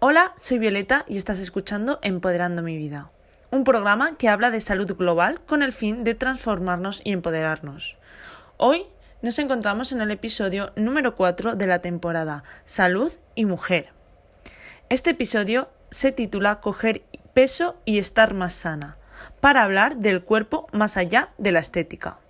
Hola, soy Violeta y estás escuchando Empoderando mi vida, un programa que habla de salud global con el fin de transformarnos y empoderarnos. Hoy nos encontramos en el episodio número 4 de la temporada Salud y Mujer. Este episodio se titula Coger peso y estar más sana, para hablar del cuerpo más allá de la estética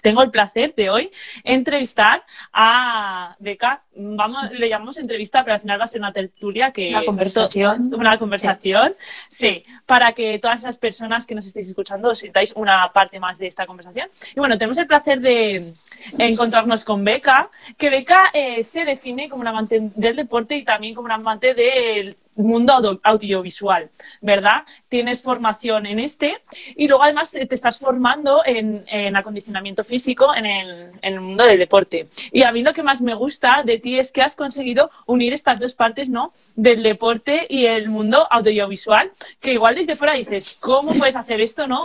tengo el placer de hoy entrevistar a Beca. Vamos, le llamamos entrevista, pero al final va a ser una tertulia que una conversación. una conversación, sí. para que todas esas personas que nos estéis escuchando os sintáis una parte más de esta conversación. Y bueno, tenemos el placer de encontrarnos con Beca, que Beca eh, se define como una amante del deporte y también como una amante del mundo audiovisual, ¿verdad? Tienes formación en este y luego además te estás formando en, acondicionamiento físico en el, en el, mundo del deporte. Y a mí lo que más me gusta de ti es que has conseguido unir estas dos partes, ¿no? Del deporte y el mundo audiovisual, que igual desde fuera dices, ¿cómo puedes hacer esto, no?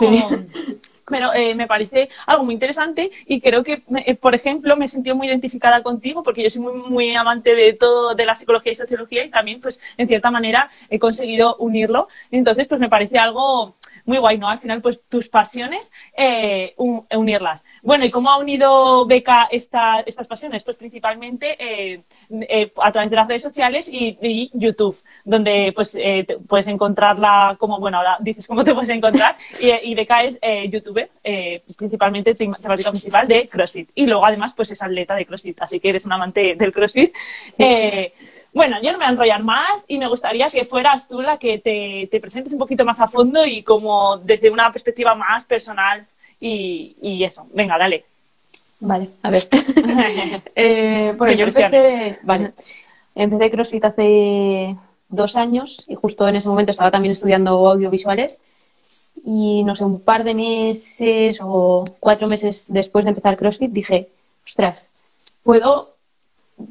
Pero eh, me parece algo muy interesante y creo que, eh, por ejemplo, me he sentido muy identificada contigo porque yo soy muy, muy amante de todo, de la psicología y sociología y también, pues, en cierta manera he conseguido unirlo. Entonces, pues me parece algo muy guay, ¿no? Al final, pues tus pasiones, eh, unirlas. Bueno, ¿y cómo ha unido Beca esta, estas pasiones? Pues principalmente eh, eh, a través de las redes sociales y, YouTube, donde pues puedes encontrarla como, bueno, ahora dices cómo te puedes encontrar, y, Beca es youtuber, principalmente temática principal de CrossFit. Y luego además pues es atleta de CrossFit, así que eres un amante del CrossFit. Bueno, yo no me voy a enrollar más y me gustaría que fueras tú la que te, presentes un poquito más a fondo y como desde una perspectiva más personal y, eso. Venga, dale. Vale, a ver. eh, bueno, yo empecé, vale, empecé CrossFit hace dos años y justo en ese momento estaba también estudiando audiovisuales y no sé, un par de meses o cuatro meses después de empezar CrossFit dije, ostras, puedo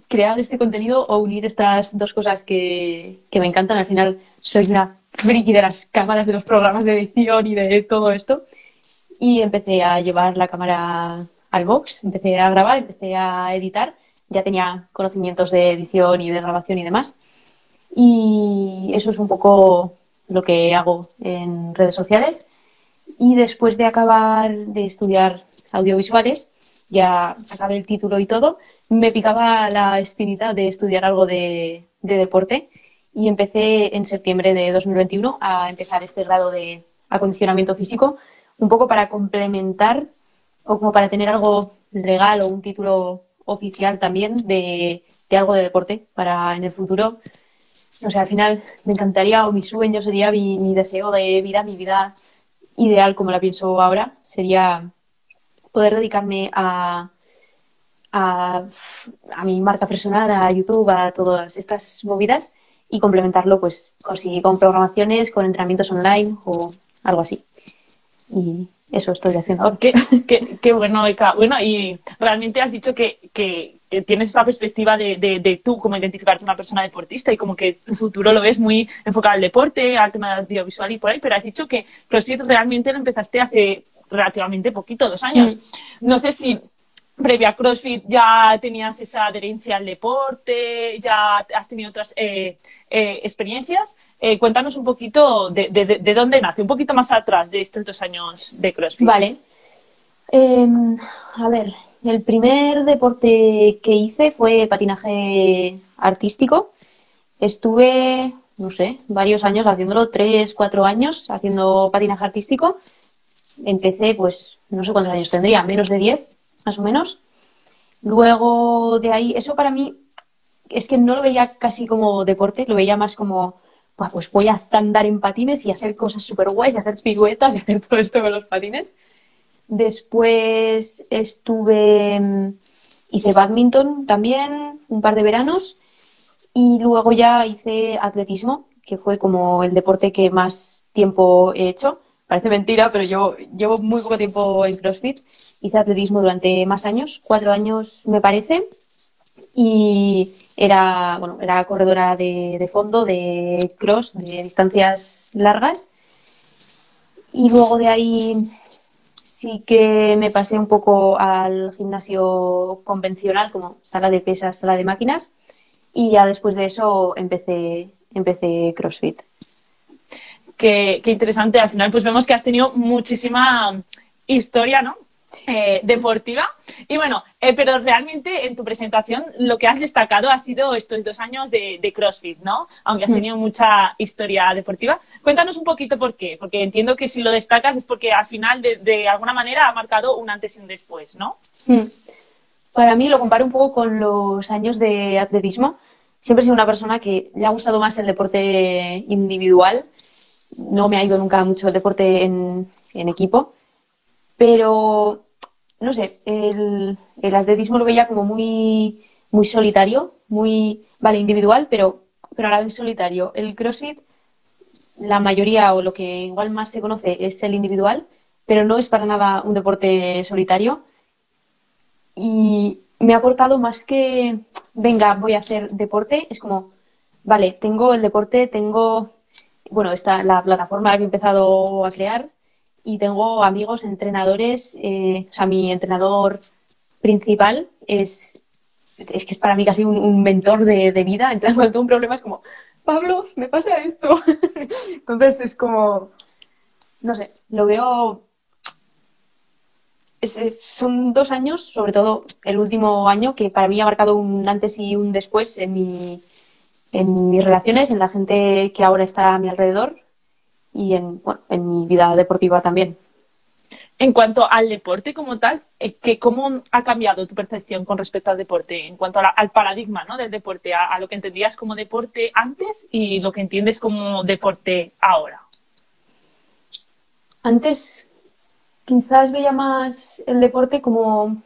crear este contenido o unir estas dos cosas que, me encantan. Al final soy una friki de las cámaras, de los programas de edición y de todo esto. Y empecé a llevar la cámara al box, empecé a grabar, empecé a editar. Ya tenía conocimientos de edición y de grabación y demás. Y eso es un poco lo que hago en redes sociales. Y después de acabar de estudiar audiovisuales, ya acabé el título y todo, me picaba la espinita de estudiar algo de, deporte y empecé en septiembre de 2021 a empezar este grado de acondicionamiento físico, un poco para complementar o como para tener algo legal o un título oficial también de, algo de deporte para en el futuro. O sea, al final me encantaría o mi sueño sería mi, mi deseo de vida, mi vida ideal como la pienso ahora, sería poder dedicarme a, a, mi marca personal, a YouTube, a todas estas movidas y complementarlo pues con, programaciones, con entrenamientos online o algo así. Y eso estoy haciendo ahora. Qué, qué, bueno, Eka. Bueno, y realmente has dicho que, que tienes esta perspectiva de, de, tú como identificarte una persona deportista y como que tu futuro lo ves muy enfocado al deporte, al tema audiovisual y por ahí, pero has dicho que CrossFit realmente lo empezaste hace relativamente poquito, dos años. Mm. No sé si previa a CrossFit ya tenías esa adherencia al deporte, ya has tenido otras eh, eh, experiencias. Eh, cuéntanos un poquito de, de, dónde nace, un poquito más atrás de estos dos años de CrossFit. Vale. Em, a ver, el primer deporte que hice fue patinaje artístico. Estuve, no sé, varios años haciéndolo, tres, cuatro años haciendo patinaje artístico empecé, pues, no sé cuántos años tendría, menos de 10, más o menos. Luego de ahí, eso para mí es que no lo veía casi como deporte, lo veía más como, pues voy a andar en patines y hacer cosas súper guays, y hacer piruetas y hacer todo esto con los patines. Después estuve, mm, hice badminton también, un par de veranos. Y luego ya hice atletismo, que fue como el deporte que más tiempo he hecho. Parece mentira, pero yo llevo muy poco tiempo en CrossFit. Hice atletismo durante más años, cuatro años me parece. Y era, bueno, era corredora de, fondo, de cross, de distancias largas. Y luego de ahí sí que me pasé un poco al gimnasio convencional, como sala de pesas, sala de máquinas. Y ya después de eso empecé empecé CrossFit. Qué, qué interesante. Al final, pues vemos que has tenido muchísima historia, ¿no? Eh, deportiva. Y bueno, eh, pero realmente en tu presentación lo que has destacado ha sido estos dos años de, CrossFit, ¿no? Aunque has mm. tenido mucha historia deportiva. Cuéntanos un poquito por qué, porque entiendo que si lo destacas es porque al final de, alguna manera ha marcado un antes y un después, ¿no? Sí. Para mí lo comparo un poco con los años de atletismo. Siempre he sido una persona que le ha gustado más el deporte individual. No me ha ido nunca mucho el deporte en equipo pero, no sé, el, atletismo lo veía como muy, muy solitario, muy, vale, individual, pero, pero a la vez solitario. El CrossFit, la mayoría o lo que igual más se conoce es el individual, pero no es para nada un deporte solitario. Y me ha aportado más que, venga, voy a hacer deporte, es como, vale, tengo el deporte, tengo, bueno, está la plataforma que he empezado a crear, y tengo amigos entrenadores, eh, o sea, mi entrenador principal es, es que es para mí casi un, mentor de, vida, entonces cuando tengo un problema es como, Pablo, me pasa esto. Entonces es como, no sé, lo veo... son dos años, sobre todo el último año, que para mí ha marcado un antes y un después en, mi, en mis relaciones, en la gente que ahora está a mi alrededor y en, bueno, en mi vida deportiva también. En cuanto al deporte como tal, que ¿cómo ha cambiado tu percepción con respecto al deporte? En cuanto al paradigma ¿no? del deporte, a, lo que entendías como deporte antes y lo que entiendes como deporte ahora. Antes quizás veía más el deporte como,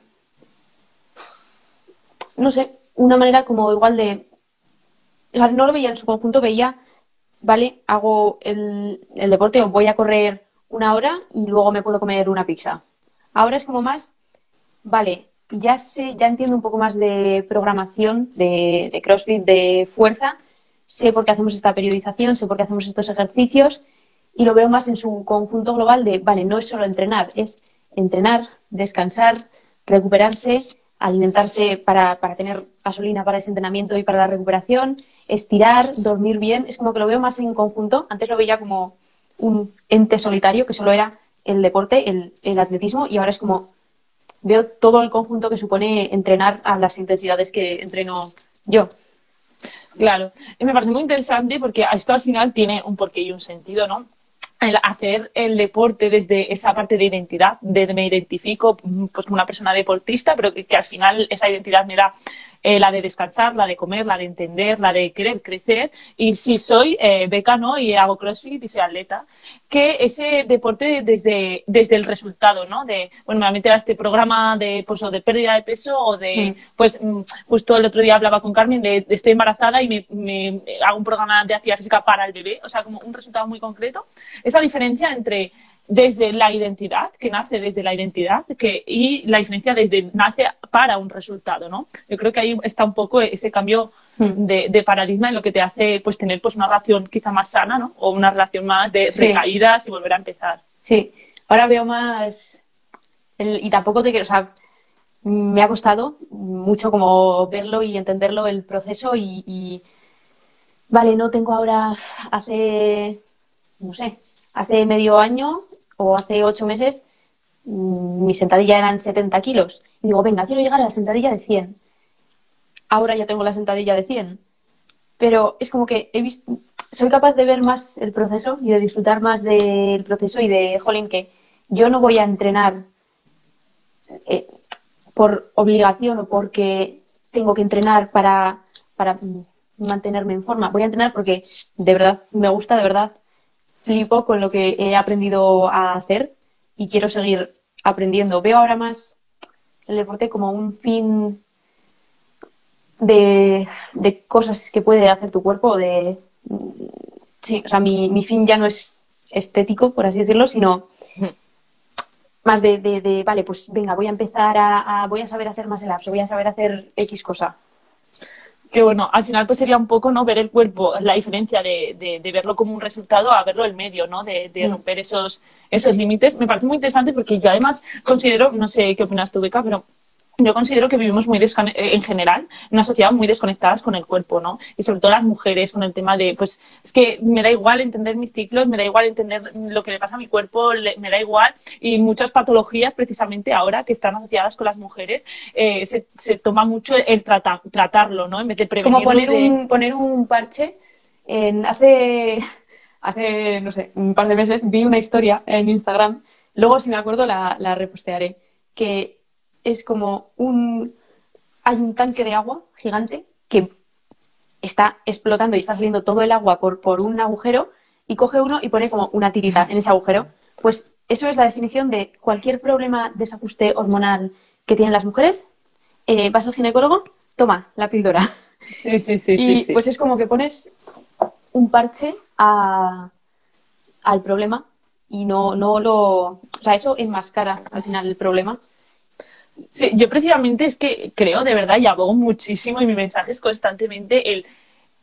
no sé, una manera como igual de... no lo veía en su conjunto, veía ¿vale? Hago el, deporte o voy a correr una hora y luego me puedo comer una pizza. Ahora es como más, vale, ya sé, ya entiendo un poco más de programación, de, de CrossFit, de fuerza, sé por qué hacemos esta periodización, sé por qué hacemos estos ejercicios y lo veo más en su conjunto global de, vale, no es solo entrenar, es entrenar, descansar, recuperarse alimentarse para, para, tener gasolina para ese entrenamiento y para la recuperación, estirar, dormir bien, es como que lo veo más en conjunto. Antes lo veía como un ente solitario, que solo era el deporte, el, el atletismo, y ahora es como veo todo el conjunto que supone entrenar a las intensidades que entreno yo. Claro, me parece muy interesante porque esto al final tiene un porqué y un sentido, ¿no? El hacer el deporte desde esa parte de identidad, de me identifico pues, como una persona deportista, pero que, que al final esa identidad me da eh, la de descansar, la de comer, la de entender, la de querer crecer. Y si soy eh, becano y hago crossfit y soy atleta, que ese deporte desde, desde el resultado, ¿no? De, bueno, me voy a meter a este programa de, pues, o de pérdida de peso o de, pues, mm, justo el otro día hablaba con Carmen de, estoy embarazada y me, me, hago un programa de actividad física para el bebé, o sea, como un resultado muy concreto. Esa diferencia entre desde la identidad, que nace desde la identidad, que, y la diferencia desde nace para un resultado, ¿no? Yo creo que ahí está un poco ese cambio hmm. de, paradigma en lo que te hace pues tener pues una relación quizá más sana, ¿no? O una relación más de recaídas y volver a empezar. Sí, ahora veo más y tampoco te quiero, o sea, me ha costado mucho como verlo y entenderlo el proceso y, y vale, no tengo ahora hace no sé, hace medio año o hace ocho meses mm, mi sentadilla eran 70 kilos. Y digo, venga, quiero llegar a la sentadilla de 100. Ahora ya tengo la sentadilla de 100. Pero es como que he visto, soy capaz de ver más el proceso y de disfrutar más del proceso y de, jolín, que yo no voy a entrenar eh, por obligación o porque tengo que entrenar para, para mantenerme en forma. Voy a entrenar porque de verdad me gusta, de verdad flipo con lo que he aprendido a hacer y quiero seguir aprendiendo. Veo ahora más el deporte como un fin de, cosas que puede hacer tu cuerpo. De, sí, o sea, mi, fin ya no es estético, por así decirlo, sino más de, vale, pues venga, voy a empezar a, voy a saber hacer más el apso, voy a saber hacer X cosa que bueno, al final pues sería un poco no ver el cuerpo, la diferencia de, de, verlo como un resultado a verlo el medio, ¿no? De, de mm. romper esos, esos límites. Me parece muy interesante porque yo además considero, no sé qué opinas tú, Beca, pero yo considero que vivimos muy eh, en general, una sociedad muy desconectadas con el cuerpo, ¿no? Y sobre todo las mujeres con el tema de, pues, es que me da igual entender mis ciclos, me da igual entender lo que le pasa a mi cuerpo, me da igual. Y muchas patologías, precisamente ahora, que están asociadas con las mujeres, eh, se, se, toma mucho el tratarlo, ¿no? En vez de prevenirlo. como poner, un, poner un parche. En, hace, hace, no sé, un par de meses vi una historia en Instagram, luego si me acuerdo la, la repostearé, que es como un... Hay un tanque de agua gigante que está explotando y está saliendo todo el agua por, por un agujero y coge uno y pone como una tirita en ese agujero. Pues eso es la definición de cualquier problema de desajuste hormonal que tienen las mujeres. Eh, vas al ginecólogo, toma la píldora. Sí, sí, sí. Y sí, pues es como que pones un parche a, al problema y no, no lo. O sea, eso enmascara al final el problema Sí, yo precisamente es que creo de verdad y abogo muchísimo y mi mensaje es constantemente el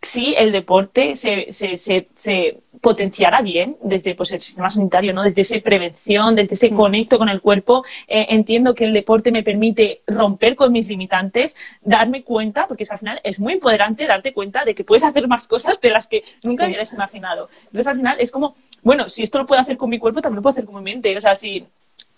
sí, el deporte se, se, se, potenciará bien desde pues, el sistema sanitario, ¿no? Desde esa prevención, desde ese mm. conecto con el cuerpo. Eh, entiendo que el deporte me permite romper con mis limitantes, darme cuenta, porque al final es muy empoderante darte cuenta de que puedes hacer más cosas de las que nunca hubieras imaginado. Entonces, al final es como, bueno, si esto lo puedo hacer con mi cuerpo, también lo puedo hacer con mi mente. O sea, si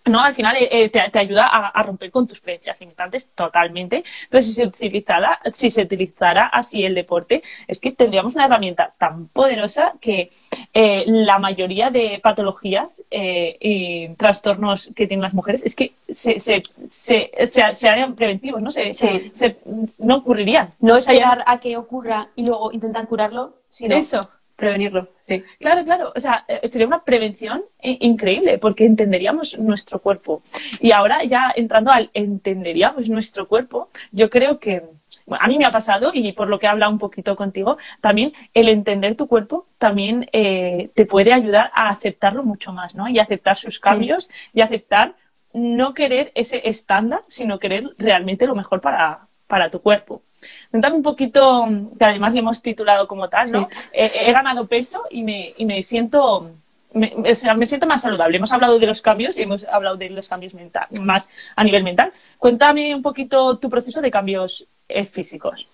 ¿no? Al final eh, eh, te, ayuda a, romper con tus creencias limitantes totalmente. Entonces, si se, utilizara, si se utilizara así el deporte, es que tendríamos una herramienta tan poderosa que eh, la mayoría de patologías y trastornos que tienen las mujeres es que se, se, se, se harían preventivos, ¿no? Se, no ocurrirían. No esperar a que ocurra y luego intentar curarlo, sino Eso. Prevenirlo. Sí. Claro, claro. O sea, eh, sería una prevención increíble porque entenderíamos nuestro cuerpo. Y ahora ya entrando al entenderíamos nuestro cuerpo, yo creo que a mí me ha pasado y por lo que he hablado un poquito contigo, también el entender tu cuerpo también eh, te puede ayudar a aceptarlo mucho más, ¿no? Y aceptar sus cambios y aceptar no querer ese estándar, sino querer realmente lo mejor para, para tu cuerpo. Cuéntame un poquito, que además le hemos titulado como tal, ¿no? He, ganado peso y me, y me siento me, me, siento más saludable. Hemos hablado de los cambios y hemos hablado de los cambios mental, más a nivel mental. Cuéntame un poquito tu proceso de cambios eh, físicos.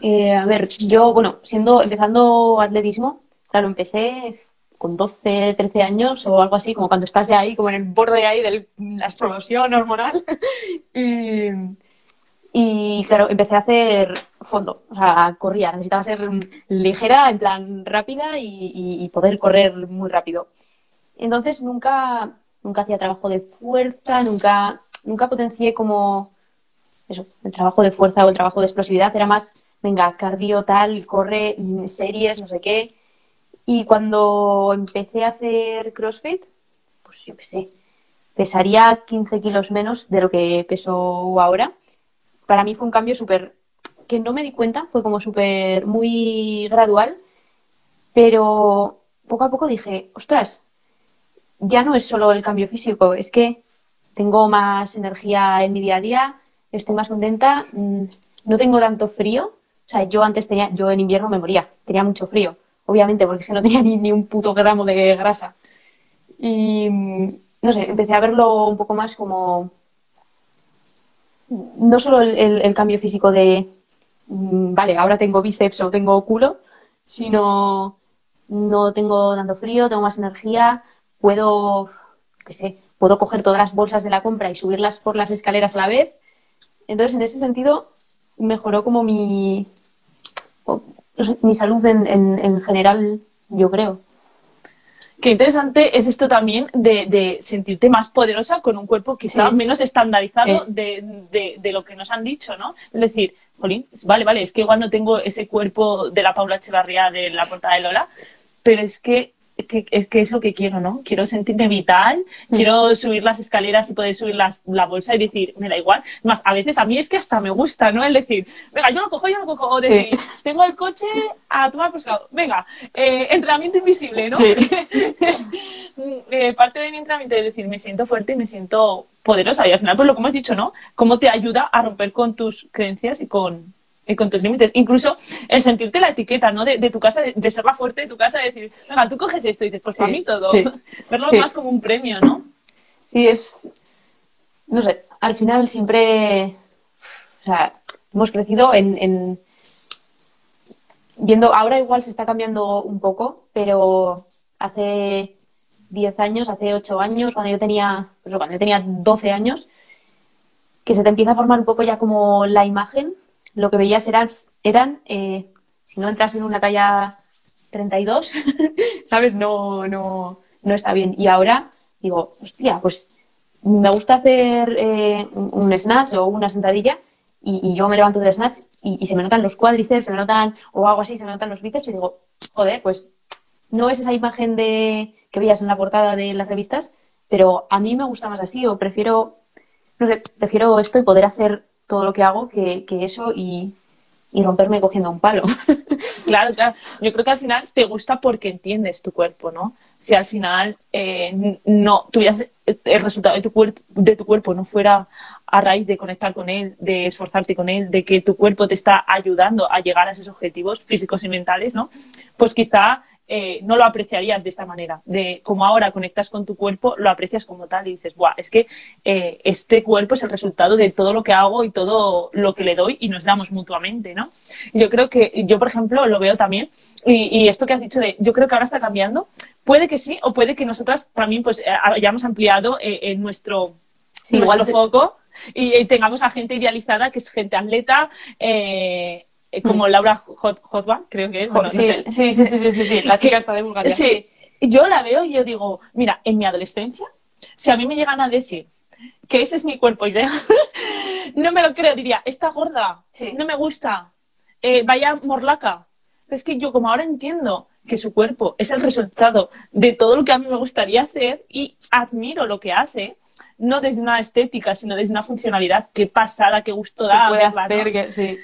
Eh, a ver, yo, bueno, siendo, empezando atletismo, claro, empecé con 12, 13 años o algo así, como cuando estás ya ahí, como en el borde ahí de la explosión hormonal. y, y claro, empecé a hacer fondo, o sea, corría, necesitaba ser ligera, en plan rápida y, poder correr muy rápido. Entonces nunca, nunca hacía trabajo de fuerza, nunca, nunca potencié como eso, el trabajo de fuerza o el trabajo de explosividad, era más, venga, cardio tal, corre, series, no sé qué. Y cuando empecé a hacer CrossFit, pues yo qué sé, pesaría 15 kilos menos de lo que peso ahora para mí fue un cambio súper, que no me di cuenta, fue como súper, muy gradual, pero poco a poco dije, ostras, ya no es solo el cambio físico, es que tengo más energía en mi día a día, estoy más contenta, mm, no tengo tanto frío. O sea, yo antes tenía, yo en invierno me moría, tenía mucho frío, obviamente, porque no tenía ni, ni un puto gramo de grasa. Y mm, no sé, empecé a verlo un poco más como no solo el, cambio físico de, mm, vale, ahora tengo bíceps o tengo culo, sino no tengo tanto frío, tengo más energía, puedo, qué sé, puedo coger todas las bolsas de la compra y subirlas por las escaleras a la vez. Entonces, en ese sentido, mejoró como mi, mi salud en, en general, yo creo. Qué interesante es esto también de, sentirte más poderosa con un cuerpo que sea menos estandarizado de, de, lo que nos han dicho, ¿no? Es decir, Jolín, vale, vale, es que igual no tengo ese cuerpo de la Paula Echevarría de la portada de Lola, pero es que que, es que es lo que quiero, ¿no? Quiero sentirme vital, mm. quiero subir las escaleras y poder subir las, la bolsa y decir, me da igual. Más, a veces a mí es que hasta me gusta, ¿no? El decir, venga, yo lo cojo, yo lo cojo. O decir, tengo el coche a tomar por Venga, eh, entrenamiento invisible, ¿no? Eh, parte de mi entrenamiento es decir, me siento fuerte y me siento poderosa. Y al final, pues lo que hemos dicho, ¿no? Cómo te ayuda a romper con tus creencias y con, con tus límites. Incluso el sentirte la etiqueta, ¿no? De, tu casa, de, ser la fuerte de tu casa, de decir, venga, tú coges esto y dices, pues a mí todo. Verlo más como un premio, ¿no? Sí, es. No sé, al final siempre, o sea, hemos crecido en, viendo, ahora igual se está cambiando un poco, pero hace 10 años, hace 8 años, cuando yo tenía, pues cuando yo tenía 12 años, que se te empieza a formar un poco ya como la imagen, lo que veías eran, eran eh, si no entras en una talla 32, ¿sabes? No, no, no está bien. Y ahora digo, hostia, pues me gusta hacer eh, un snatch o una sentadilla y, yo me levanto del snatch y, se me notan los cuádriceps, se me notan, o algo así, se me notan los bíceps y digo, joder, pues no es esa imagen de que veías en la portada de las revistas, pero a mí me gusta más así o prefiero, no sé, prefiero esto y poder hacer todo lo que hago que, eso y, y romperme cogiendo un palo. Claro, claro. Yo creo que al final te gusta porque entiendes tu cuerpo, ¿no? Si al final eh, no tuvieras el resultado de tu, de tu cuerpo no fuera a raíz de conectar con él, de esforzarte con él, de que tu cuerpo te está ayudando a llegar a esos objetivos físicos y mentales, ¿no? Pues quizá eh, no lo apreciarías de esta manera, de como ahora conectas con tu cuerpo, lo aprecias como tal y dices, Buah, es que eh, este cuerpo es el resultado de todo lo que hago y todo lo que le doy y nos damos mutuamente, ¿no? Yo creo que, yo por ejemplo lo veo también, y, esto que has dicho de, yo creo que ahora está cambiando, puede que sí, o puede que nosotras también pues eh, hayamos ampliado en nuestro, nuestro foco y, tengamos a gente idealizada que es gente atleta, eh, como mm. Laura Hotba, creo que es. sí, sí, sí, sí, sí, la chica está de Bulgaria. Sí, yo la veo y yo digo, mira, en mi adolescencia, si a mí me llegan a decir que ese es mi cuerpo ideal, no me lo creo, diría, está gorda, no me gusta, eh, vaya morlaca. Es que yo como ahora entiendo que su cuerpo es el resultado de todo lo que a mí me gustaría hacer y admiro lo que hace, no desde una estética, sino desde una funcionalidad, qué pasada, qué gusto da. sí.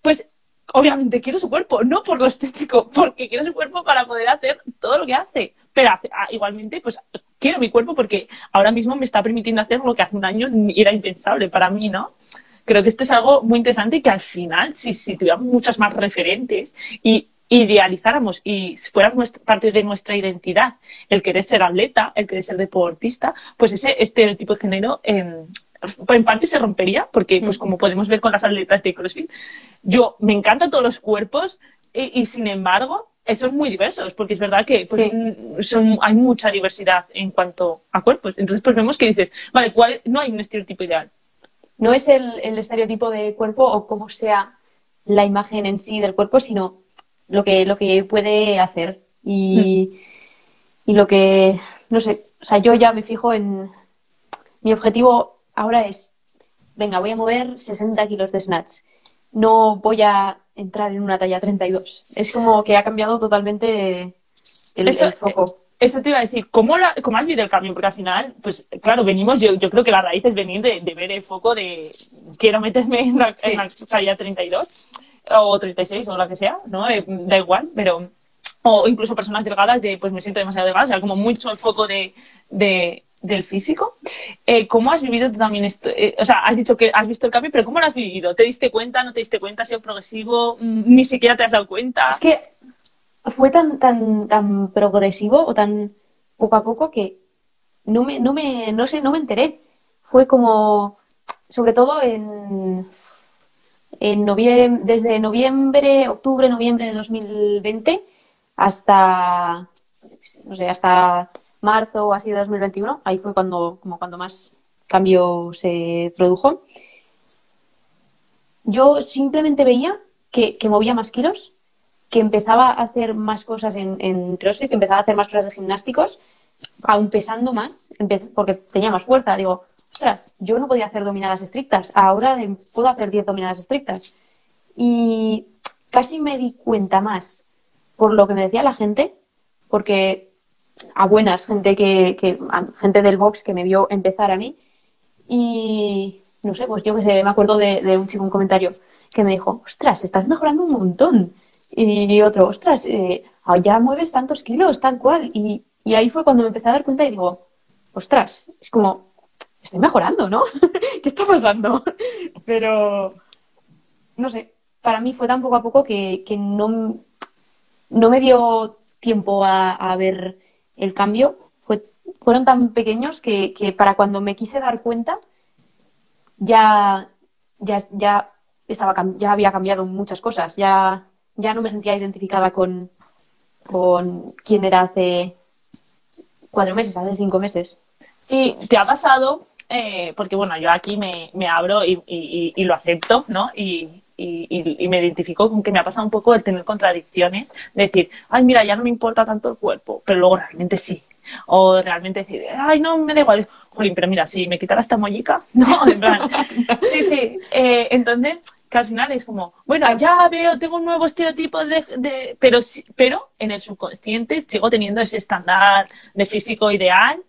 Pues obviamente quiero su cuerpo, no por lo estético, porque quiero su cuerpo para poder hacer todo lo que hace. Pero ah, igualmente, pues quiero mi cuerpo porque ahora mismo me está permitiendo hacer lo que hace un año era impensable para mí, ¿no? Creo que esto es algo muy interesante y que al final, si, si tuviéramos muchas más referentes y idealizáramos y fuera parte de nuestra identidad el querer ser atleta, el querer ser deportista, pues ese estereotipo de género eh, en parte se rompería, porque pues como podemos ver con las atletas de CrossFit, yo me encantan todos los cuerpos y, sin embargo son muy diversos, porque es verdad que pues, son, hay mucha diversidad en cuanto a cuerpos. Entonces, pues vemos que dices, vale, ¿cuál, no hay un estereotipo ideal. No es el, estereotipo de cuerpo o cómo sea la imagen en sí del cuerpo, sino lo que, lo que puede hacer. Y, mm. y lo que, no sé, o sea, yo ya me fijo en mi objetivo ahora es, venga, voy a mover 60 kilos de snatch. No voy a entrar en una talla 32. Es como que ha cambiado totalmente el, foco. Eso te iba a decir, ¿cómo, la, ¿cómo has visto el cambio? Porque al final, pues claro, venimos, yo, yo creo que la raíz es venir de, ver el foco de quiero meterme en la, talla 32 o 36 o la que sea, ¿no? Eh, da igual, pero o incluso personas delgadas de pues me siento demasiado delgada, o sea, como mucho el foco de, del físico. Eh, ¿Cómo has vivido tú también esto? Eh, o sea, has dicho que has visto el cambio, pero ¿cómo lo has vivido? ¿Te diste cuenta? ¿No te diste cuenta? ¿Ha sido progresivo? Mm, ¿Ni siquiera te has dado cuenta? Es que fue tan, tan, tan progresivo o tan poco a poco que no me, no me, no sé, no me enteré. Fue como, sobre todo en, en noviembre, desde noviembre, octubre, noviembre de 2020 hasta, no sé, hasta marzo o así de 2021, ahí fue cuando, como cuando más cambio se produjo. Yo simplemente veía que, movía más kilos, que empezaba a hacer más cosas en, CrossFit, que empezaba a hacer más cosas de gimnásticos, aún pesando más, porque tenía más fuerza. Digo, yo no podía hacer dominadas estrictas, ahora puedo hacer 10 dominadas estrictas. Y casi me di cuenta más por lo que me decía la gente, porque a buenas, gente que, gente del box que me vio empezar a mí. Y no sé, pues yo que sé, me acuerdo de, un chico, un comentario que me dijo, ostras, estás mejorando un montón. Y otro, ostras, eh, ya mueves tantos kilos, tal cual. Y, y ahí fue cuando me empecé a dar cuenta y digo, ostras, es como, estoy mejorando, ¿no? ¿Qué está pasando? Pero, no sé, para mí fue tan poco a poco que, que no, no me dio tiempo a ver el cambio fue, fueron tan pequeños que, para cuando me quise dar cuenta, ya, ya, ya, estaba, ya había cambiado muchas cosas, ya, ya no me sentía identificada con, con quién era hace cuatro meses, hace cinco meses. Sí, te ha pasado, eh, porque bueno, yo aquí me, me abro y, y, lo acepto, ¿no? Y, y, me identifico con que me ha pasado un poco el tener contradicciones, decir, ay, mira, ya no me importa tanto el cuerpo, pero luego realmente sí. O realmente decir, ay, no, me da igual. Jolín, pero mira, si me quitara esta mollica, no, en plan, sí, sí. Eh, entonces, que al final es como, bueno, ya veo, tengo un nuevo estereotipo de, de pero, pero en el subconsciente sigo teniendo ese estándar de físico ideal.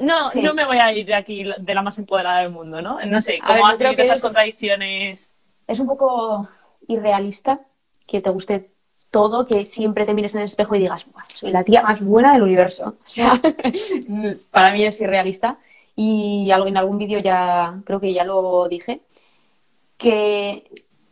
No, no me voy a ir de aquí de la más empoderada del mundo, ¿no? No sé, ¿cómo has esas contradicciones? Es un poco irrealista que te guste todo, que siempre te mires en el espejo y digas, soy la tía más buena del universo. O sea, para mí es irrealista. Y en algún vídeo ya, creo que ya lo dije, que,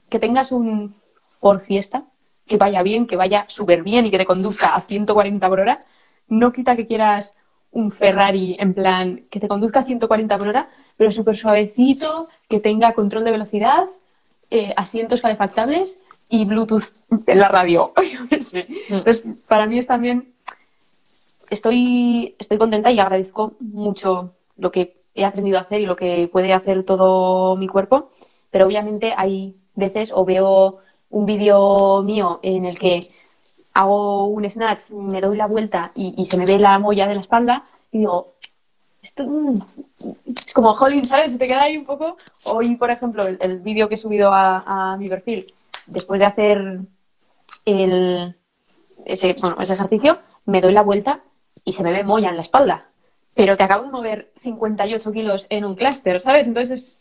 que tengas un por fiesta, que vaya bien, que vaya súper bien y que te conduzca a 140 por hora, no quita que quieras un Ferrari en plan que te conduzca a 140 por hora, pero súper suavecito, que tenga control de velocidad, eh, asientos calefactables y Bluetooth en la radio. Mm. Entonces, para mí es también. Estoy, estoy contenta y agradezco mucho lo que he aprendido a hacer y lo que puede hacer todo mi cuerpo, pero obviamente hay veces o veo un vídeo mío en el que hago un snatch, me doy la vuelta y, se me ve la molla de la espalda y digo, mm, es como Hollywood, ¿sabes? Se te queda ahí un poco. Hoy, por ejemplo, el, vídeo que he subido a, mi perfil, después de hacer el, ese, ejercicio, me doy la vuelta y se me ve molla en la espalda. Pero te acabo de mover 58 kilos en un clúster, ¿sabes? Entonces,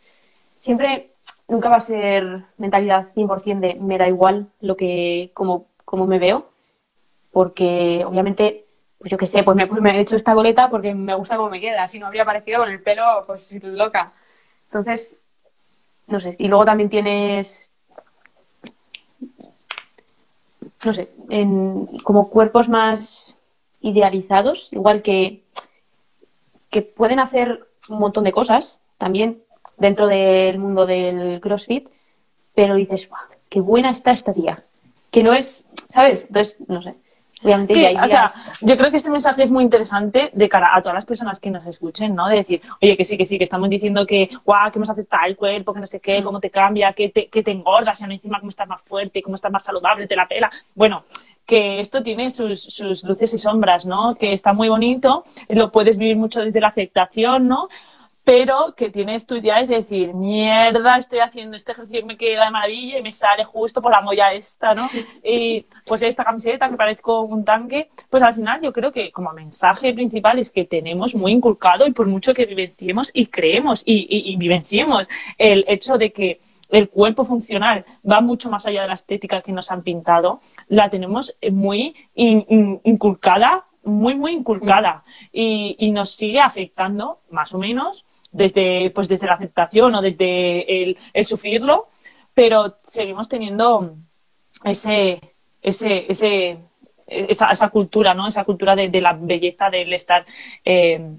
siempre, nunca va a ser mentalidad 100% de me da igual lo que, como, como me veo, porque obviamente, pues yo qué sé, pues me, pues he hecho esta goleta porque me gusta cómo me queda, si no habría parecido con el pelo, pues loca. Entonces, no sé, y luego también tienes, no sé, en, como cuerpos más idealizados, igual que, que pueden hacer un montón de cosas también dentro del mundo del CrossFit, pero dices, qué buena está esta tía. Que no es, ¿sabes? Entonces, no sé. Obviamente sí, o sea, yo creo que este mensaje es muy interesante de cara a todas las personas que nos escuchen, ¿no? De decir, oye, que sí, que sí, que estamos diciendo que, guau, que hemos aceptado el cuerpo, que no sé qué, mm. cómo te cambia, que te, que te engordas, y encima cómo estás más fuerte, cómo estás más saludable, te la pela. Bueno, que esto tiene sus, sus luces y sombras, ¿no? Que está muy bonito, lo puedes vivir mucho desde la aceptación, ¿no? Pero que tienes tu idea de decir, mierda, estoy haciendo este ejercicio y me queda de maravilla y me sale justo por la molla esta, ¿no? Y pues esta camiseta que parezco un tanque, pues al final yo creo que como mensaje principal es que tenemos muy inculcado y por mucho que vivenciemos y creemos y, y, vivenciemos el hecho de que el cuerpo funcional va mucho más allá de la estética que nos han pintado, la tenemos muy inculcada, muy, muy inculcada y, y, nos sigue afectando, más o menos, desde, pues desde la aceptación o desde el, sufrirlo, pero seguimos teniendo ese, ese, ese, esa, esa cultura, ¿no? Esa cultura de, de la belleza, del estar eh,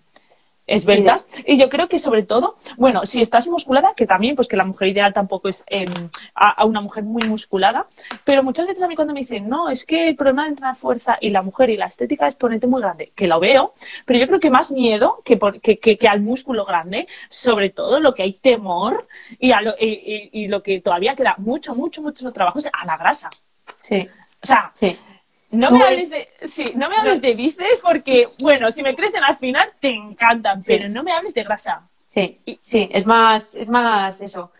esbeltas. Y yo creo que sobre todo, bueno, si estás musculada, que también, pues que la mujer ideal tampoco es em, a, una mujer muy musculada, pero muchas veces a mí cuando me dicen, no, es que el problema de entrenar fuerza y la mujer y la estética es ponerte muy grande, que lo veo, pero yo creo que más miedo que, que, que, al músculo grande, sobre todo lo que hay temor y, a lo, y, lo que todavía queda mucho, mucho, mucho trabajo es a la grasa. Sí. O sea, sí. No me, hables de, sí, no me hables de bíceps porque, bueno, si me crecen al final te encantan, pero no me hables de grasa. Sí, sí, es más, es más eso.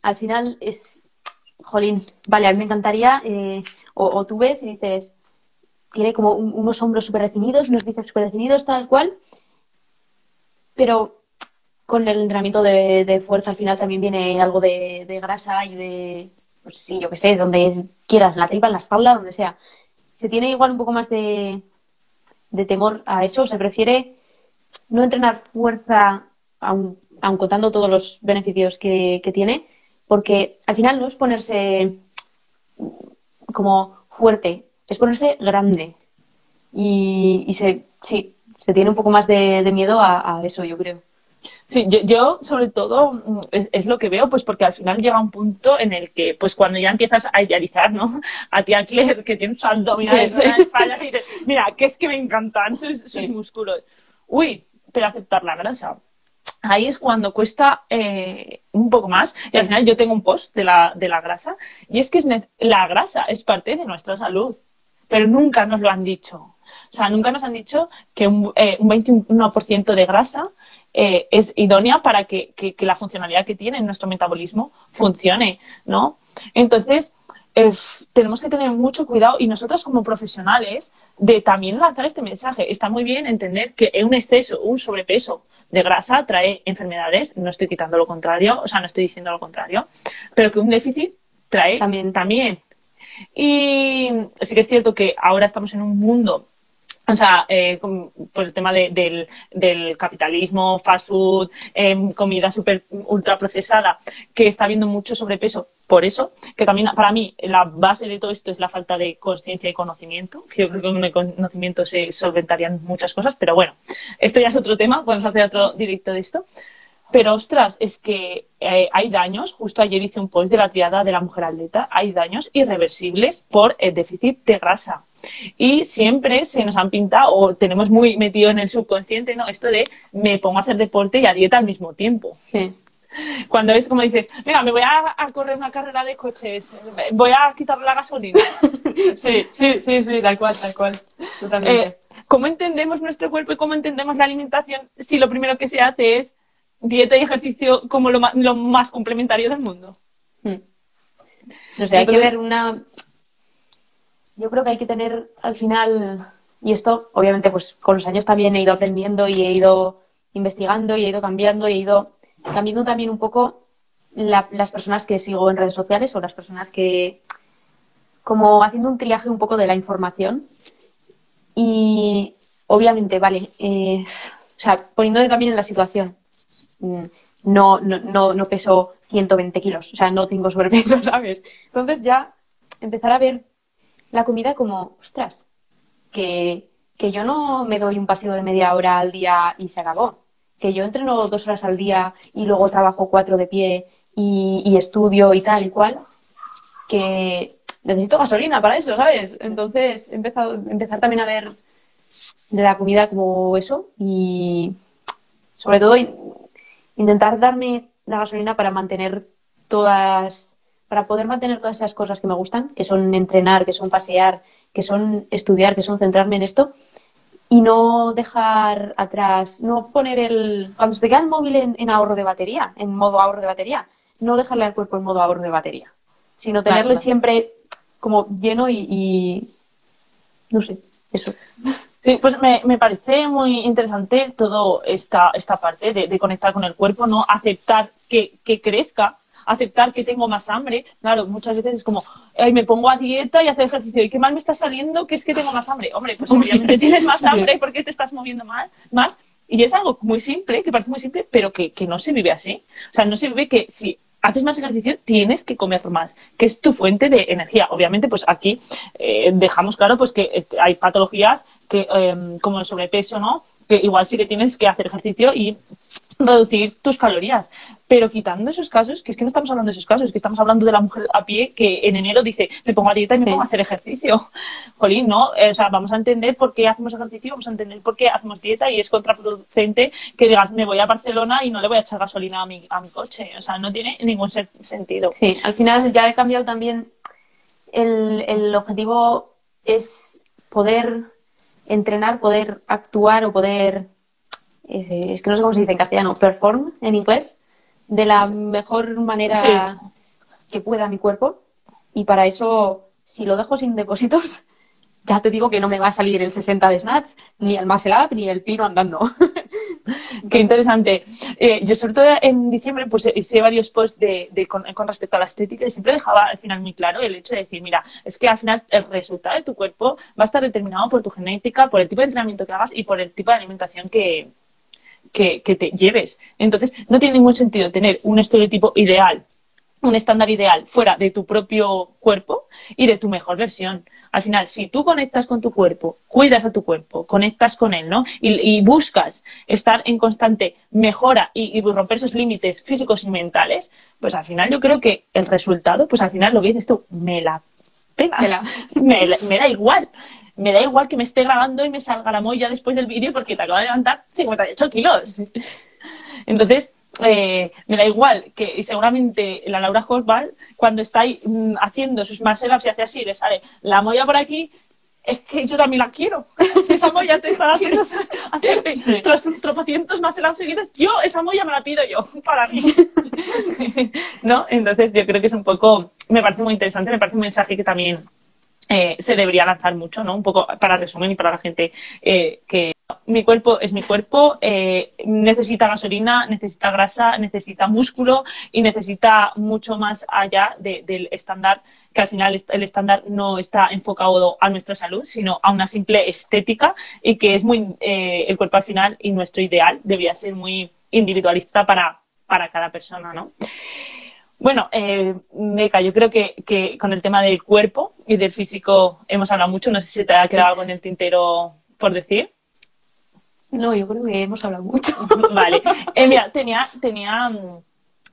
Al final es, jolín, vale, a mí me encantaría, eh, o, tú ves y dices, tiene como unos hombros súper definidos, unos bíceps súper definidos, tal cual, pero con el entrenamiento de, fuerza al final también viene algo de grasa y de, pues sí, yo qué sé, donde quieras, la tripa, en la espalda, donde sea. Se tiene igual un poco más de, temor a eso, se prefiere no entrenar fuerza, aun, contando todos los beneficios que, tiene, porque al final no es ponerse como fuerte, es ponerse grande. Y, se, sí, se tiene un poco más de, miedo a, eso, yo creo. Sí, yo, sobre todo mm, es, lo que veo, pues porque al final llega un punto en el que, pues cuando ya empiezas a idealizar, ¿no? A ti, a Claire, que tiene sus abdominales, sí, y dices, mira, que es que me encantan sus, músculos. Uy, pero aceptar la grasa. Ahí es cuando cuesta eh, un poco más. Y al final yo tengo un post de la, de la grasa. Y es que es la grasa es parte de nuestra salud. Pero nunca nos lo han dicho. O sea, nunca nos han dicho que un, eh, un 21% de grasa eh, es idónea para que, la funcionalidad que tiene en nuestro metabolismo funcione, ¿no? Entonces, eh, tenemos que tener mucho cuidado y nosotras como profesionales de también lanzar este mensaje. Está muy bien entender que un exceso, un sobrepeso de grasa trae enfermedades, no estoy quitando lo contrario, o sea, no estoy diciendo lo contrario, pero que un déficit trae también. también. Y sí que es cierto que ahora estamos en un mundo o sea, eh, por el tema del, capitalismo, fast food, em, comida super ultra procesada, que está habiendo mucho sobrepeso. Por eso, que también para mí la base de todo esto es la falta de conciencia y conocimiento, que yo creo que con el conocimiento se solventarían muchas cosas, pero bueno, esto ya es otro tema, podemos hacer otro directo de esto. Pero ostras, es que eh, hay daños, justo ayer hice un post de la triada de la mujer atleta, hay daños irreversibles por el déficit de grasa. Y siempre se nos han pintado, o tenemos muy metido en el subconsciente, ¿no? Esto de me pongo a hacer deporte y a dieta al mismo tiempo. Cuando es como dices, venga, me voy a, correr una carrera de coches, voy a quitar la gasolina. sí, sí, sí, sí, tal cual, tal cual. Eh, ¿Cómo entendemos nuestro cuerpo y cómo entendemos la alimentación si lo primero que se hace es dieta y ejercicio como lo más, complementario del mundo? Hmm. No sé, hay que ver una, yo creo que hay que tener al final, y esto obviamente pues con los años también he ido aprendiendo y he ido investigando y he ido cambiando y he ido cambiando también un poco las personas que sigo en redes sociales o las personas que como haciendo un triaje un poco de la información y obviamente, vale, eh, o sea, poniéndome también en la situación, mm, no, no, no, no peso 120 kilos, o sea, no tengo sobrepeso, ¿sabes? Entonces ya empezar a ver la comida como, ostras, que, yo no me doy un paseo de media hora al día y se acabó. Que yo entreno dos horas al día y luego trabajo cuatro de pie y, estudio y tal y cual. Que necesito gasolina para eso, ¿sabes? Entonces he empezado, empezar también a ver de la comida como eso y sobre todo intentar darme la gasolina para mantener todas para poder mantener todas esas cosas que me gustan, que son entrenar, que son pasear, que son estudiar, que son centrarme en esto, y no dejar atrás, no poner el. Cuando se te queda el móvil en, ahorro de batería, en modo ahorro de batería, no dejarle al cuerpo en modo ahorro de batería, sino tenerle siempre como lleno y, No sé, eso. Sí, pues me, me, parece muy interesante toda esta, esta parte de, de, conectar con el cuerpo, no aceptar que, que crezca aceptar que tengo más hambre. Claro, muchas veces es como, Ay, me pongo a dieta y hacer ejercicio. ¿Y qué mal me está saliendo? Que es que tengo más hambre. Hombre, pues obviamente tienes más hambre porque te estás moviendo más. más. Y es algo muy simple, que parece muy simple, pero que, que no se vive así. O sea, no se vive que si haces más ejercicio, tienes que comer más, que es tu fuente de energía. Obviamente, pues aquí eh, dejamos claro pues que este, hay patologías que, em, como el sobrepeso, ¿no? Que igual sí que tienes que hacer ejercicio y reducir tus calorías. Pero quitando esos casos, que es que no estamos hablando de esos casos, que estamos hablando de la mujer a pie que en enero dice, me pongo a dieta y me pongo a hacer ejercicio. Jolín, ¿no? Eh, o sea, vamos a entender por qué hacemos ejercicio, vamos a entender por qué hacemos dieta y es contraproducente que digas, me voy a Barcelona y no le voy a echar gasolina a mi, a mi coche. O sea, no tiene ningún sentido. Sí, al final ya he cambiado también. El, el objetivo es poder entrenar, poder actuar o poder es que no sé cómo se dice en castellano, perform en inglés, de la mejor manera que pueda mi cuerpo. Y para eso, si lo dejo sin depósitos, ya te digo que no me va a salir el 60 de snatch, ni el muscle up, ni el pino andando. Qué interesante. Eh, yo sobre todo en diciembre pues hice varios posts de, con, respecto a la estética y siempre dejaba al final muy claro el hecho de decir, mira, es que al final el resultado de tu cuerpo va a estar determinado por tu genética, por el tipo de entrenamiento que hagas y por el tipo de alimentación que, que, te lleves. Entonces, no tiene ningún sentido tener un estereotipo ideal un estándar ideal fuera de tu propio cuerpo y de tu mejor versión. Al final, si tú conectas con tu cuerpo, cuidas a tu cuerpo, conectas con él, ¿no? Y, buscas estar en constante mejora y, romper esos límites físicos y mentales, pues al final yo creo que el resultado, pues al final lo que dices tú, me la pena, me, me da igual me da igual que me esté grabando y me salga la molla después del vídeo porque te acabo de levantar 58 kilos. Entonces, eh, me da igual que seguramente la Laura Horsball, cuando está ahí, mm, haciendo sus muscle ups y hace así, le sale la molla por aquí, es que yo también la quiero. Si esa molla te está haciendo sí. tropocientos más ups seguidos, yo esa molla me la pido yo para mí. ¿No? Entonces yo creo que es un poco, me parece muy interesante, me parece un mensaje que también eh, se debería lanzar mucho, ¿no? Un poco para resumir y para la gente eh, que mi cuerpo es mi cuerpo, eh, necesita gasolina, necesita grasa, necesita músculo y necesita mucho más allá del estándar, que al final el estándar no está enfocado a nuestra salud, sino a una simple estética y que es muy, eh, el cuerpo al final y nuestro ideal debería ser muy individualista para, para cada persona, ¿no? Bueno, eh, Meca, yo creo que, que, con el tema del cuerpo y del físico hemos hablado mucho. No sé si te ha quedado algo en el tintero por decir. No, yo creo que hemos hablado mucho. vale. Eh, mira, tenía, tenía mm,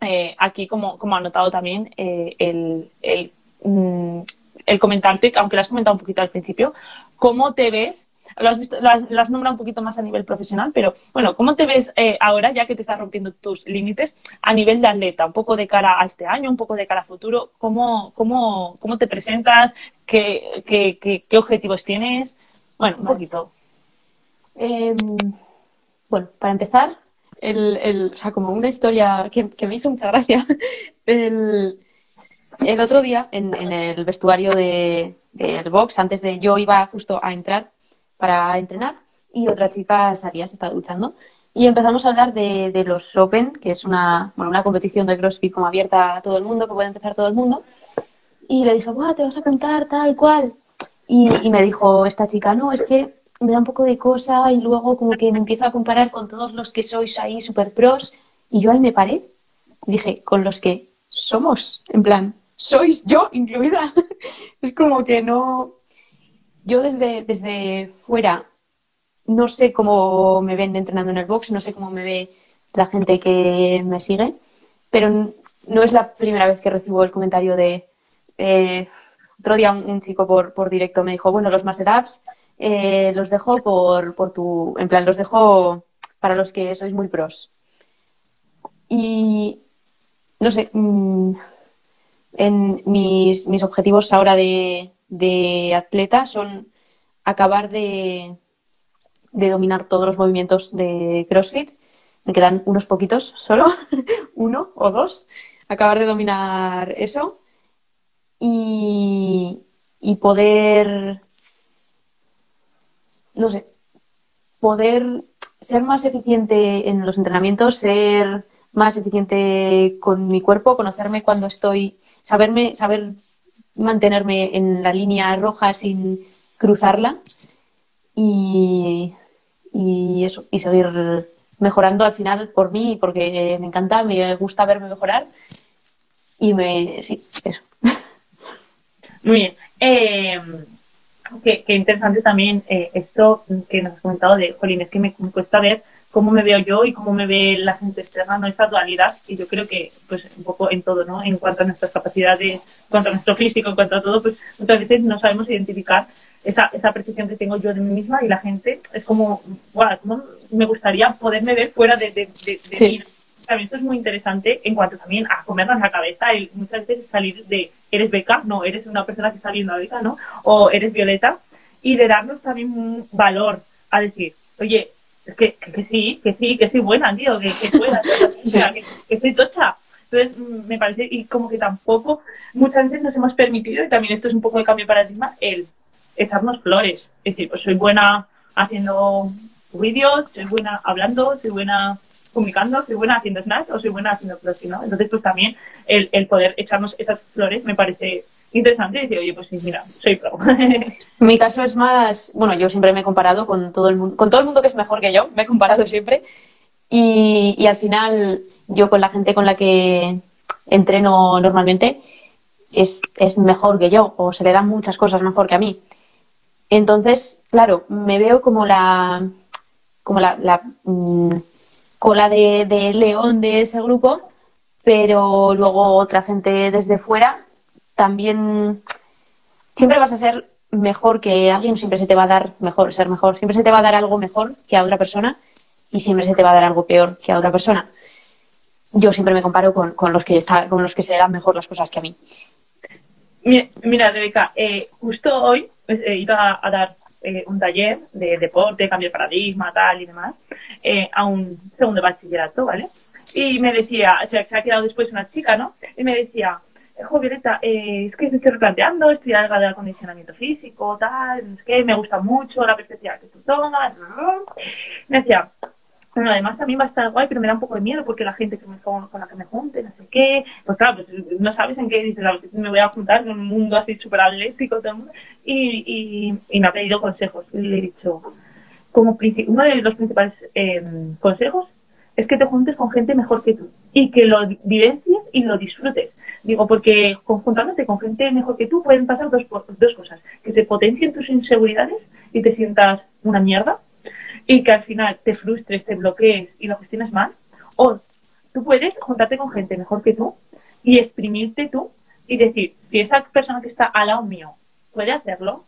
eh, aquí como, como anotado también eh, el, el, mm, el, comentarte, aunque lo has comentado un poquito al principio, cómo te ves lo has, visto, lo has, nombrado un poquito más a nivel profesional, pero bueno, ¿cómo te ves ahora, ya que te estás rompiendo tus límites, a nivel de atleta? Un poco de cara a este año, un poco de cara a futuro. ¿Cómo, cómo, cómo te presentas? ¿Qué, qué, qué, objetivos tienes? Bueno, un poquito. Em, bueno, para empezar, el, el, o sea, como una historia que, me hizo mucha gracia. El, el otro día, en, en el vestuario del de, box, antes de yo iba justo a entrar para entrenar, y otra chica salía, se estaba duchando, y empezamos a hablar de, de los Open, que es una, bueno, una competición de CrossFit como abierta a todo el mundo, que puede empezar todo el mundo. Y le dije, Buah, te vas a contar tal cual. Y, y me dijo esta chica, no, es que me da un poco de cosa y luego como que me empiezo a comparar con todos los que sois ahí super pros y yo ahí me paré y dije, con los que somos, en plan, sois yo incluida. es como que no, yo desde, desde fuera no sé cómo me ven entrenando en el box, no sé cómo me ve la gente que me sigue, pero no es la primera vez que recibo el comentario de... Eh, otro día un, chico por, por directo me dijo, bueno, los master ups eh, los dejo por, por tu, en plan, los dejo para los que sois muy pros. Y, no sé, mm, en mis, mis, objetivos ahora de, de, atleta son acabar de, de dominar todos los movimientos de CrossFit. Me quedan unos poquitos solo, uno o dos. Acabar de dominar eso y, y poder no sé, poder ser más eficiente en los entrenamientos, ser más eficiente con mi cuerpo, conocerme cuando estoy, saberme, saber mantenerme en la línea roja sin cruzarla y, y eso, y seguir mejorando al final por mí, porque me encanta, me gusta verme mejorar y me, sí, eso. Muy bien. Eh, qué, interesante también eh, esto que nos has comentado de, Jolín, es que me, cuesta ver cómo me veo yo y cómo me ve la gente externa, ¿no? Esta dualidad, y yo creo que, pues, un poco en todo, ¿no? En cuanto a nuestras capacidades, en cuanto a nuestro físico, en cuanto a todo, pues, muchas veces no sabemos identificar esa, esa percepción que tengo yo de mí misma y la gente es como, wow, ¿cómo me gustaría poderme ver fuera de, de, de, mí? También esto es muy interesante en cuanto también a comernos la cabeza y muchas veces salir de eres beca, no, eres una persona que está viendo a beca, ¿no? O eres violeta y de darnos también un valor a decir, oye, es que, que, sí, que sí, que soy buena, tío, que, que pueda, que, que soy tocha. Entonces, mm, me parece, y como que tampoco muchas veces nos hemos permitido, y también esto es un poco de cambio de paradigma, el echarnos flores. Es decir, pues soy buena haciendo vídeos, soy buena hablando, soy buena comunicando, soy buena haciendo snacks o soy buena haciendo crossfit, ¿no? Entonces, pues también el, el poder echarnos esas flores me parece interesante y decir, oye, pues mira, soy pro. mi caso es más, bueno, yo siempre me he comparado con todo el mundo, con todo el mundo que es mejor que yo, me he comparado siempre. Y, al final, yo con la gente con la que entreno normalmente es, es mejor que yo o se le dan muchas cosas mejor que a mí. Entonces, claro, me veo como la, como la, mm, cola de, de, león de ese grupo, pero luego otra gente desde fuera también siempre vas a ser mejor que alguien, siempre se te va a dar mejor, ser mejor, siempre se te va a dar algo mejor que a otra persona y siempre se te va a dar algo peor que a otra persona. Yo siempre me comparo con, con los que está, con los que se dan mejor las cosas que a mí. Mira, Rebeca, eh, justo hoy pues, he ido a, dar eh, un taller de deporte, cambio de paradigma, tal y demás, eh, a un segundo bachillerato, ¿vale? Y me decía, o sea, se ha quedado después una chica, ¿no? Y me decía, jo, Violeta, es que estoy replanteando estudiar algo de acondicionamiento físico, tal, es que me gusta mucho la perspectiva que tú tomas. Me decía, bueno, además también va a estar guay, pero me da un poco de miedo porque la gente que me, con, la que me junte, no sé qué, pues claro, pues no sabes en qué dices, me voy a juntar con un mundo así súper atlético y, y, y, me ha pedido consejos. Y le he dicho, como uno de los principales em, consejos es que te juntes con gente mejor que tú y que lo vivencies y lo disfrutes. Digo, porque conjuntándote con gente mejor que tú pueden pasar dos, dos cosas, que se potencien tus inseguridades y te sientas una mierda y que al final te frustres, te bloquees y lo gestiones mal. O tú puedes juntarte con gente mejor que tú y exprimirte tú y decir, si esa persona que está al lado mío puede hacerlo,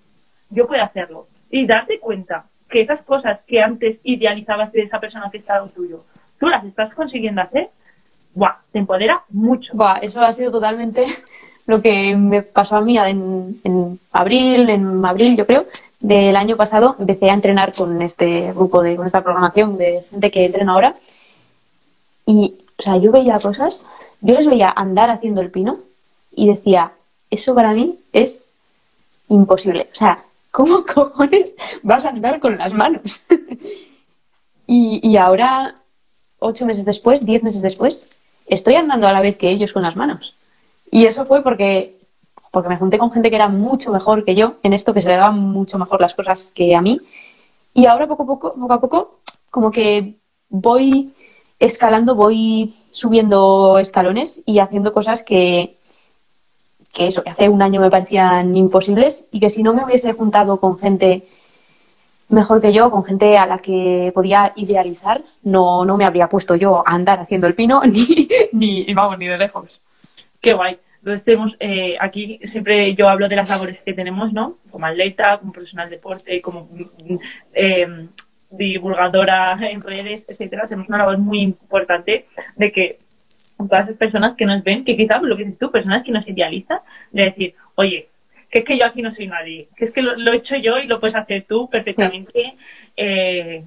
yo puedo hacerlo. Y darte cuenta que esas cosas que antes idealizabas de esa persona que está al lado tuyo, tú las estás consiguiendo hacer, ¡buah! Te empodera mucho. Buah, eso ha sido totalmente lo que me pasó a mí en, en abril, en abril yo creo, del año pasado empecé a entrenar con este grupo de, con esta programación de gente que entrena ahora. Y, o sea, yo veía cosas, yo les veía andar haciendo el pino y decía, eso para mí es imposible. O sea, ¿cómo cojones vas a andar con las manos? y, y ahora, ocho meses después, diez meses después, estoy andando a la vez que ellos con las manos. Y eso fue porque porque me junté con gente que era mucho mejor que yo en esto, que se le daban mucho mejor las cosas que a mí. Y ahora poco a poco, poco a poco, como que voy escalando, voy subiendo escalones y haciendo cosas que, que eso, que hace un año me parecían imposibles y que si no me hubiese juntado con gente mejor que yo, con gente a la que podía idealizar, no, no me habría puesto yo a andar haciendo el pino ni, ni vamos, ni de lejos. Qué guay. Entonces tenemos, eh, aquí siempre yo hablo de las labores que tenemos, ¿no? Como atleta, como profesional de deporte, como eh, divulgadora en redes, etcétera. Tenemos una labor muy importante de que todas esas personas que nos ven, que quizás lo que dices tú, personas que nos idealizan, de decir, oye, que es que yo aquí no soy nadie, que es que lo, he hecho yo y lo puedes hacer tú perfectamente, eh,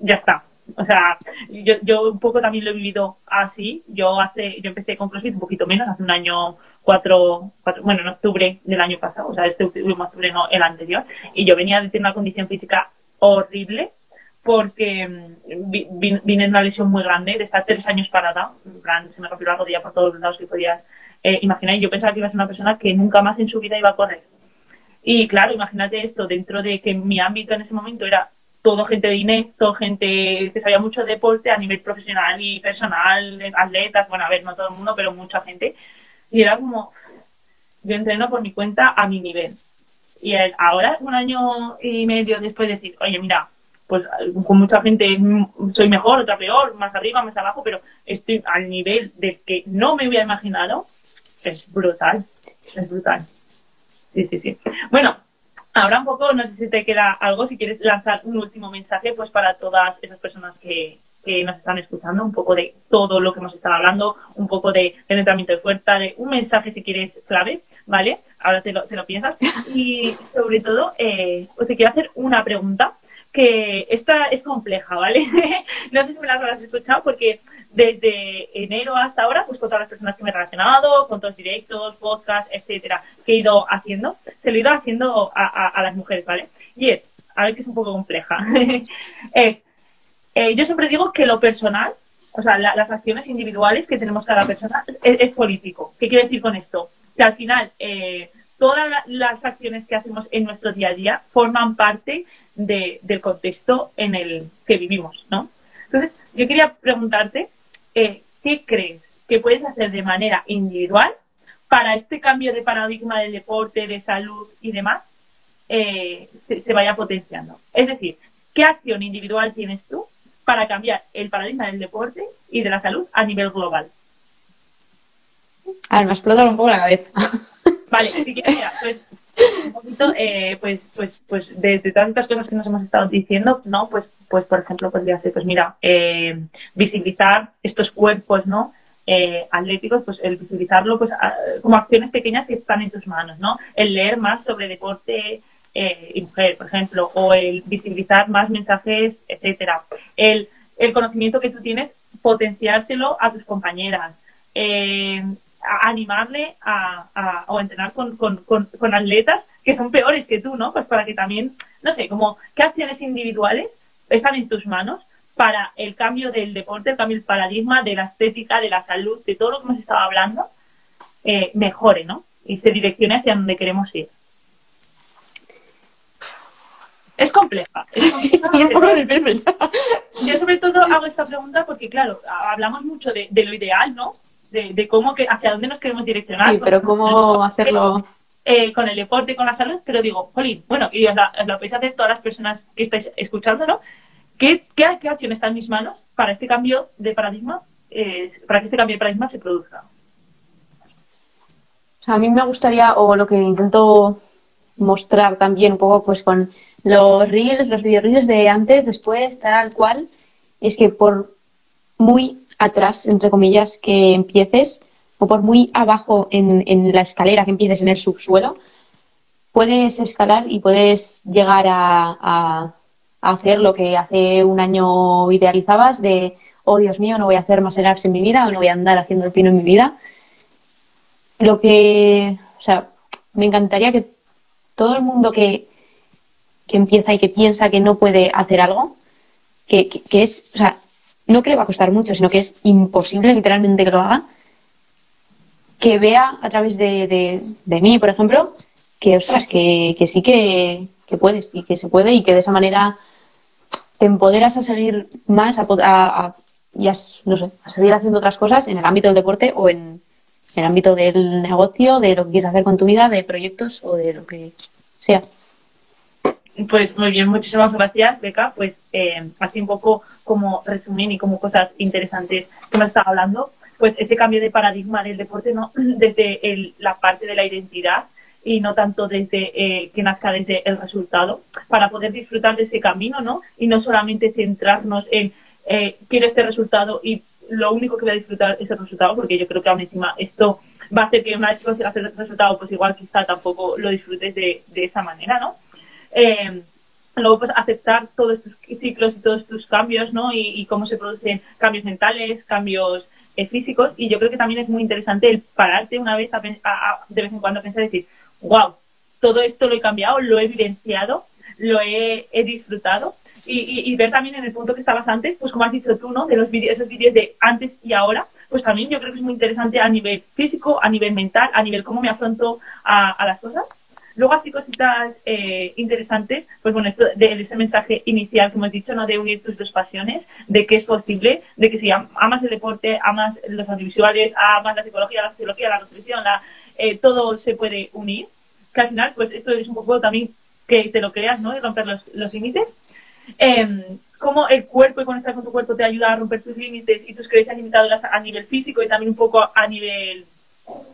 ya está. O sea, yo, yo un poco también lo he vivido así. Yo hace, yo empecé con CrossFit un poquito menos, hace un año, cuatro, cuatro bueno, en octubre del año pasado, o sea, este último octubre no, el anterior, y yo venía de tener una condición física horrible porque mm, vine en una lesión muy grande, de estar tres años parada, en plan, se me rompió la rodilla por todos los lados que podías eh, imaginar, y yo pensaba que iba a ser una persona que nunca más en su vida iba a correr. Y claro, imagínate esto, dentro de que mi ámbito en ese momento era todo gente de INES, todo gente que sabía mucho de deporte a nivel profesional y personal, atletas, bueno, a ver, no todo el mundo, pero mucha gente. Y era como, yo entreno por mi cuenta a mi nivel. Y ahora, un año y medio después, de decir, oye, mira, pues con mucha gente soy mejor, otra peor, más arriba, más abajo, pero estoy al nivel de que no me hubiera imaginado, es brutal, es brutal. Sí, sí, sí. Bueno, Ahora un poco, no sé si te queda algo, si quieres lanzar un último mensaje pues para todas esas personas que, que nos están escuchando, un poco de todo lo que hemos estado hablando, un poco de entrenamiento de fuerza, de un mensaje si quieres clave, ¿vale? Ahora te lo, te lo piensas. Y sobre todo, eh, pues te quiero hacer una pregunta que esta es compleja, ¿vale? no sé si me la habrás escuchado porque desde enero hasta ahora, pues con todas las personas que me he relacionado, con todos directos, podcasts, etcétera, que he ido haciendo, se lo he ido haciendo a, las mujeres, ¿vale? Y es, a ver que es un poco compleja, eh, yo siempre digo que lo personal, o sea, las acciones individuales que tenemos cada persona es, político. ¿Qué quiere decir con esto? Que al final, eh, todas las acciones que hacemos en nuestro día a día forman parte del contexto en el que vivimos, ¿no? Entonces, yo quería preguntarte, eh, ¿qué crees que puedes hacer de manera individual para este cambio de paradigma del deporte, de salud y demás, eh, se, vaya potenciando. Es decir, ¿qué acción individual tienes tú para cambiar el paradigma del deporte y de la salud a nivel global? A ver, me explotado un poco la cabeza. Vale, si quieres, mira, pues un poquito, eh, pues, pues, pues de, tantas cosas que nos hemos estado diciendo, ¿no? Pues, pues por ejemplo, podría ser, pues mira, eh, visibilizar estos cuerpos, ¿no? Eh, atléticos, pues el visibilizarlo pues como acciones pequeñas que están en tus manos, ¿no? El leer más sobre deporte y mujer, por ejemplo, o el visibilizar más mensajes, etcétera. El, el conocimiento que tú tienes, potenciárselo a tus compañeras. Eh, animarle a, o entrenar con, con, atletas que son peores que tú, ¿no? Pues para que también, no sé, como qué acciones individuales están en tus manos para el cambio del deporte, el cambio del paradigma, de la estética, de la salud, de todo lo que hemos estado hablando, eh, mejore, ¿no? Y se direccione hacia donde queremos ir. Es compleja. Es compleja Yo sobre todo hago esta pregunta porque, claro, hablamos mucho de, de lo ideal, ¿no? De, cómo que hacia dónde nos queremos direccionar. Sí, pero cómo hacerlo. Eh, con el deporte, con la salud, pero digo, Jolín, bueno, y os, lo podéis hacer todas las personas que estáis escuchando, ¿no? ¿Qué, qué, acción está en mis manos para este cambio de paradigma, eh, para que este cambio de paradigma se produzca? O sea, a mí me gustaría, o lo que intento mostrar también un poco, pues con los reels, los video reels de antes, después, tal cual, es que por muy atrás, entre comillas, que empieces, o por muy abajo en, la escalera que empieces en el subsuelo, puedes escalar y puedes llegar a, hacer lo que hace un año idealizabas de, oh Dios mío, no voy a hacer más en mi vida o no voy a andar haciendo el pino en mi vida. Lo que, o sea, me encantaría que todo el mundo que, que empieza y que piensa que no puede hacer algo, que, que es, o sea, no que va a costar mucho, sino que es imposible literalmente que lo haga, que vea a través de, mí, por ejemplo, que, ostras, que, sí que, puedes y que se puede y que de esa manera te empoderas a seguir más, a, a, no sé, a seguir haciendo otras cosas en el ámbito del deporte o en, el ámbito del negocio, de lo que quieres hacer con tu vida, de proyectos o de lo que sea. Pues muy bien, muchísimas gracias, Beca. Pues eh, así un poco como resumen y como cosas interesantes que me estaba hablando, pues ese cambio de paradigma del deporte, ¿no? Desde la parte de la identidad y no tanto desde eh, que nazca desde el resultado, para poder disfrutar de ese camino, ¿no? Y no solamente centrarnos en eh, quiero este resultado y lo único que voy a disfrutar es el resultado, porque yo creo que aún encima esto va a hacer que una vez que consigas el resultado, pues igual quizá tampoco lo disfrutes de, de esa manera, ¿no? Eh, luego pues aceptar todos estos ciclos y todos estos cambios, ¿no? Y, cómo se producen cambios mentales, cambios eh, físicos. Y yo creo que también es muy interesante el pararte una vez a, de vez en cuando a pensar y decir, wow, todo esto lo he cambiado, lo he evidenciado, lo he, disfrutado y, ver también en el punto que estabas antes, pues como has dicho tú, ¿no? De los vídeos, esos vídeos de antes y ahora, pues también yo creo que es muy interesante a nivel físico, a nivel mental, a nivel cómo me afronto a las cosas. Luego así cositas eh, interesantes, pues bueno, esto de, ese mensaje inicial que hemos dicho, ¿no? De unir tus dos pasiones, de que es posible, de que si amas el deporte, amas los audiovisuales, amas la psicología, la sociología, la nutrición, eh, todo se puede unir, que al final, pues esto es un poco también que te lo creas, ¿no? De romper los, los límites. Eh, cómo el cuerpo y conectar con tu cuerpo te ayuda a romper tus límites y tus creencias limitadas a nivel físico y también un poco a nivel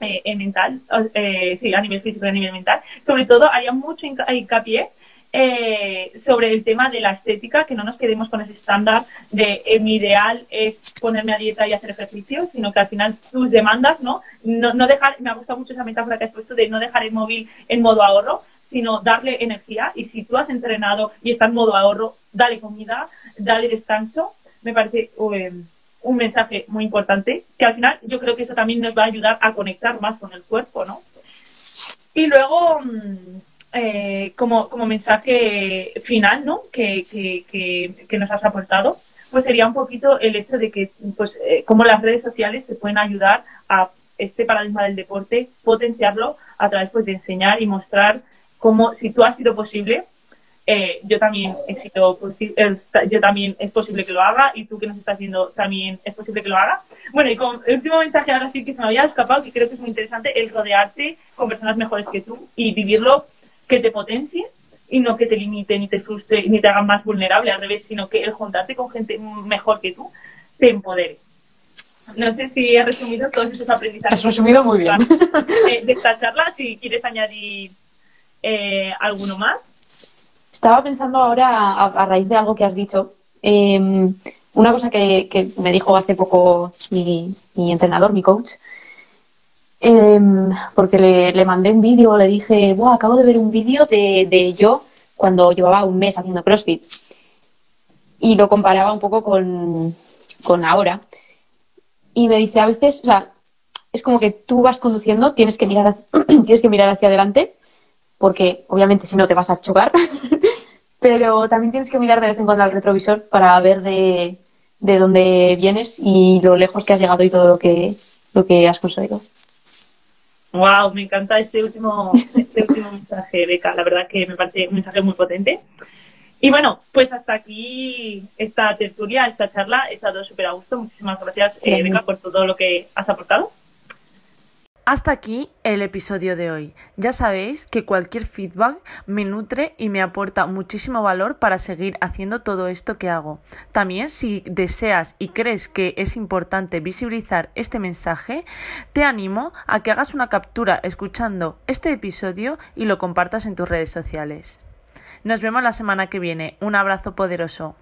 eh, mental, eh, sí, a nivel físico y a nivel mental. Sobre todo, haya mucho hincapié eh, sobre el tema de la estética, que no nos quedemos con ese estándar de eh, mi ideal es ponerme a dieta y hacer ejercicio, sino que al final tus demandas, ¿no? No, no dejar, me ha gustado mucho esa metáfora que has puesto de no dejar el móvil en modo ahorro, sino darle energía. Y si tú has entrenado y está en modo ahorro, dale comida, dale descanso. Me parece un mensaje muy importante, que al final yo creo que eso también nos va a ayudar a conectar más con el cuerpo, ¿no? Y luego, mm, eh, como, como mensaje final, ¿no? Que, que, que, nos has aportado, pues sería un poquito el hecho de que, pues, eh, como las redes sociales te pueden ayudar a este paradigma del deporte, potenciarlo a través pues, de enseñar y mostrar cómo, si tú has sido posible, eh, yo también he sido, yo también es posible que lo haga y tú que nos estás viendo también es posible que lo haga. Bueno, y con el último mensaje ahora sí que se me había escapado, que creo que es muy interesante, el rodearte con personas mejores que tú y vivirlo que te potencie y no que te limite ni te frustre ni te hagan más vulnerable al revés, sino que el juntarte con gente mejor que tú te empodere. No sé si he resumido todos esos aprendizajes. Has resumido muy bien. De, esta charla, si quieres añadir eh, alguno más. Estaba pensando ahora, a, raíz de algo que has dicho, em, una cosa que, me dijo hace poco mi, entrenador, mi coach, em, porque le, mandé un vídeo, le dije, wow, acabo de ver un vídeo de, yo cuando llevaba un mes haciendo CrossFit. Y lo comparaba un poco con, con ahora. Y me dice, a veces, o sea, es como que tú vas conduciendo, tienes que mirar, tienes que mirar hacia adelante porque obviamente si no te vas a chocar, pero también tienes que mirar de vez en cuando al retrovisor para ver de, dónde vienes y lo lejos que has llegado y todo lo que, lo que has conseguido. Wow, me encanta este último, este último mensaje, Beca. La verdad que me parece un mensaje muy potente. Y bueno, pues hasta aquí esta tertulia, esta charla. He estado súper a gusto. Muchísimas gracias, eh, Beca, por todo lo que has aportado. Hasta aquí el episodio de hoy. Ya sabéis que cualquier feedback me nutre y me aporta muchísimo valor para seguir haciendo todo esto que hago. También si deseas y crees que es importante visibilizar este mensaje, te animo a que hagas una captura escuchando este episodio y lo compartas en tus redes sociales. Nos vemos la semana que viene. Un abrazo poderoso.